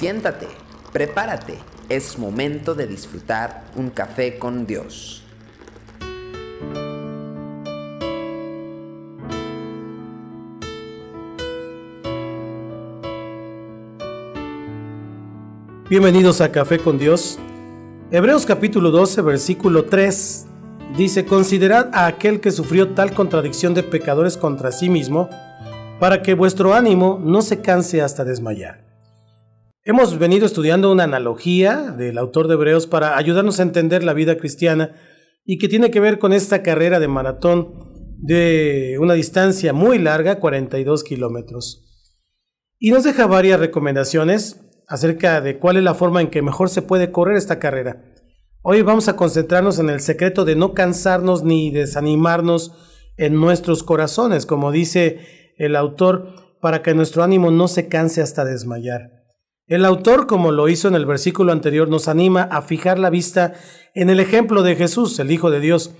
Siéntate, prepárate, es momento de disfrutar un café con Dios. Bienvenidos a Café con Dios. Hebreos capítulo 12, versículo 3 dice, considerad a aquel que sufrió tal contradicción de pecadores contra sí mismo, para que vuestro ánimo no se canse hasta desmayar. Hemos venido estudiando una analogía del autor de Hebreos para ayudarnos a entender la vida cristiana y que tiene que ver con esta carrera de maratón de una distancia muy larga, 42 kilómetros. Y nos deja varias recomendaciones acerca de cuál es la forma en que mejor se puede correr esta carrera. Hoy vamos a concentrarnos en el secreto de no cansarnos ni desanimarnos en nuestros corazones, como dice el autor, para que nuestro ánimo no se canse hasta desmayar. El autor, como lo hizo en el versículo anterior, nos anima a fijar la vista en el ejemplo de Jesús, el Hijo de Dios.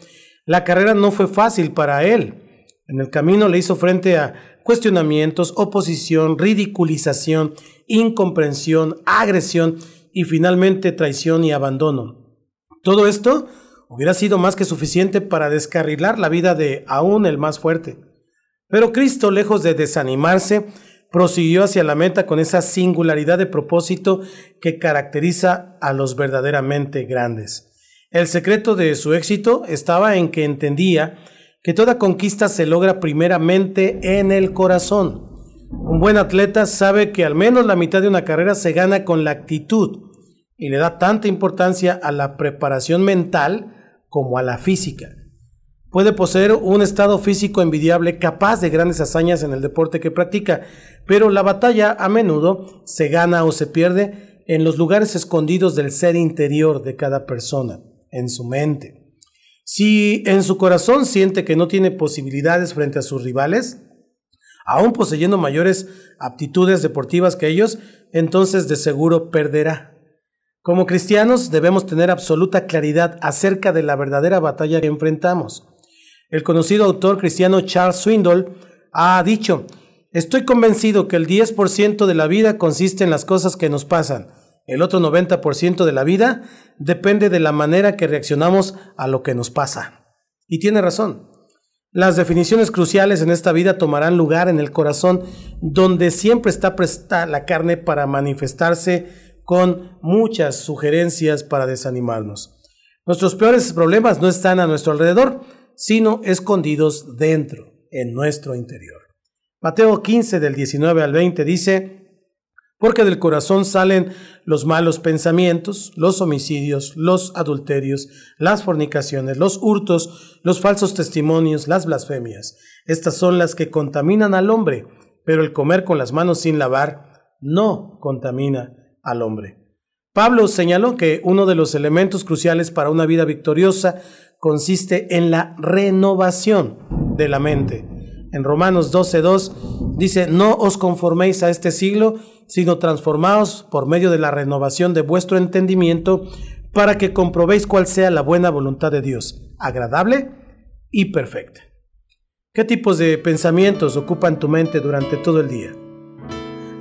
La carrera no fue fácil para él. En el camino le hizo frente a cuestionamientos, oposición, ridiculización, incomprensión, agresión y finalmente traición y abandono. Todo esto hubiera sido más que suficiente para descarrilar la vida de aún el más fuerte. Pero Cristo, lejos de desanimarse, prosiguió hacia la meta con esa singularidad de propósito que caracteriza a los verdaderamente grandes. El secreto de su éxito estaba en que entendía que toda conquista se logra primeramente en el corazón. Un buen atleta sabe que al menos la mitad de una carrera se gana con la actitud y le da tanta importancia a la preparación mental como a la física. Puede poseer un estado físico envidiable capaz de grandes hazañas en el deporte que practica, pero la batalla a menudo se gana o se pierde en los lugares escondidos del ser interior de cada persona, en su mente. Si en su corazón siente que no tiene posibilidades frente a sus rivales, aún poseyendo mayores aptitudes deportivas que ellos, entonces de seguro perderá. Como cristianos debemos tener absoluta claridad acerca de la verdadera batalla que enfrentamos. El conocido autor cristiano Charles Swindoll ha dicho, estoy convencido que el 10% de la vida consiste en las cosas que nos pasan. El otro 90% de la vida depende de la manera que reaccionamos a lo que nos pasa. Y tiene razón. Las definiciones cruciales en esta vida tomarán lugar en el corazón, donde siempre está presta la carne para manifestarse con muchas sugerencias para desanimarnos. Nuestros peores problemas no están a nuestro alrededor, sino escondidos dentro, en nuestro interior. Mateo 15 del 19 al 20 dice, porque del corazón salen los malos pensamientos, los homicidios, los adulterios, las fornicaciones, los hurtos, los falsos testimonios, las blasfemias. Estas son las que contaminan al hombre, pero el comer con las manos sin lavar no contamina al hombre. Pablo señaló que uno de los elementos cruciales para una vida victoriosa consiste en la renovación de la mente. En Romanos 12.2 dice, no os conforméis a este siglo, sino transformaos por medio de la renovación de vuestro entendimiento para que comprobéis cuál sea la buena voluntad de Dios, agradable y perfecta. ¿Qué tipos de pensamientos ocupan tu mente durante todo el día?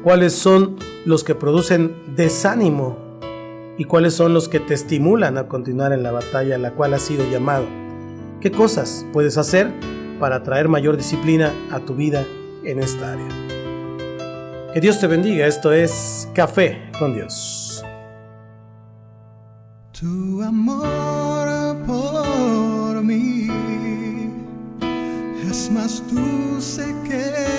¿Cuáles son los que producen desánimo y cuáles son los que te estimulan a continuar en la batalla a la cual has sido llamado. ¿Qué cosas puedes hacer para traer mayor disciplina a tu vida en esta área? Que Dios te bendiga. Esto es Café con Dios. Tu amor por mí es más dulce que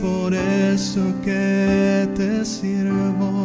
por eso que te sirvo,